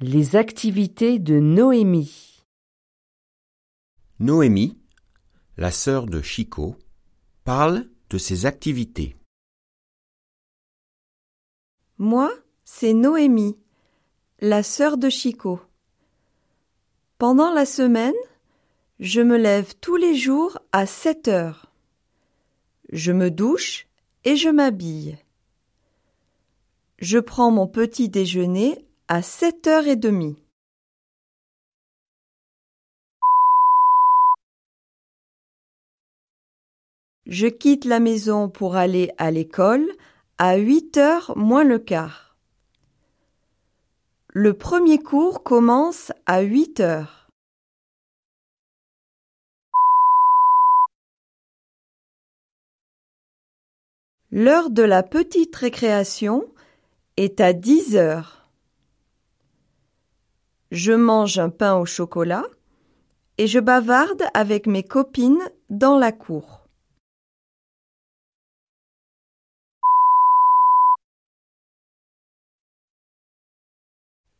Les activités de Noémie. Noémie, la sœur de Chico, parle de ses activités. Moi, c'est Noémie, la sœur de Chico. Pendant la semaine, je me lève tous les jours à 7 heures. Je me douche et je m'habille. Je prends mon petit déjeuner à sept heures et demie. Je quitte la maison pour aller à l'école à huit heures moins le quart. Le premier cours commence à huit heures. L'heure de la petite récréation est à dix heures. Je mange un pain au chocolat et je bavarde avec mes copines dans la cour.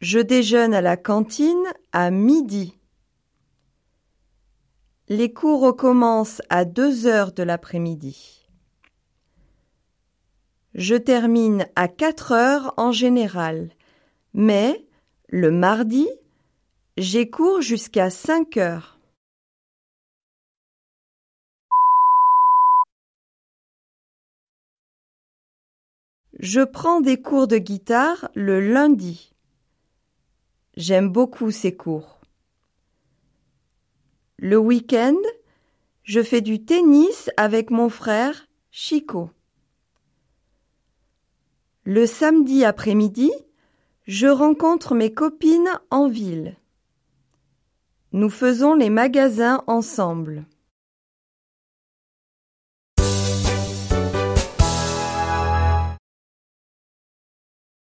Je déjeune à la cantine à midi. Les cours recommencent à deux heures de l'après-midi. Je termine à quatre heures en général, mais le mardi, j'ai cours jusqu'à cinq heures. Je prends des cours de guitare le lundi. J'aime beaucoup ces cours. Le week-end, je fais du tennis avec mon frère Chico. Le samedi après-midi, je rencontre mes copines en ville. Nous faisons les magasins ensemble.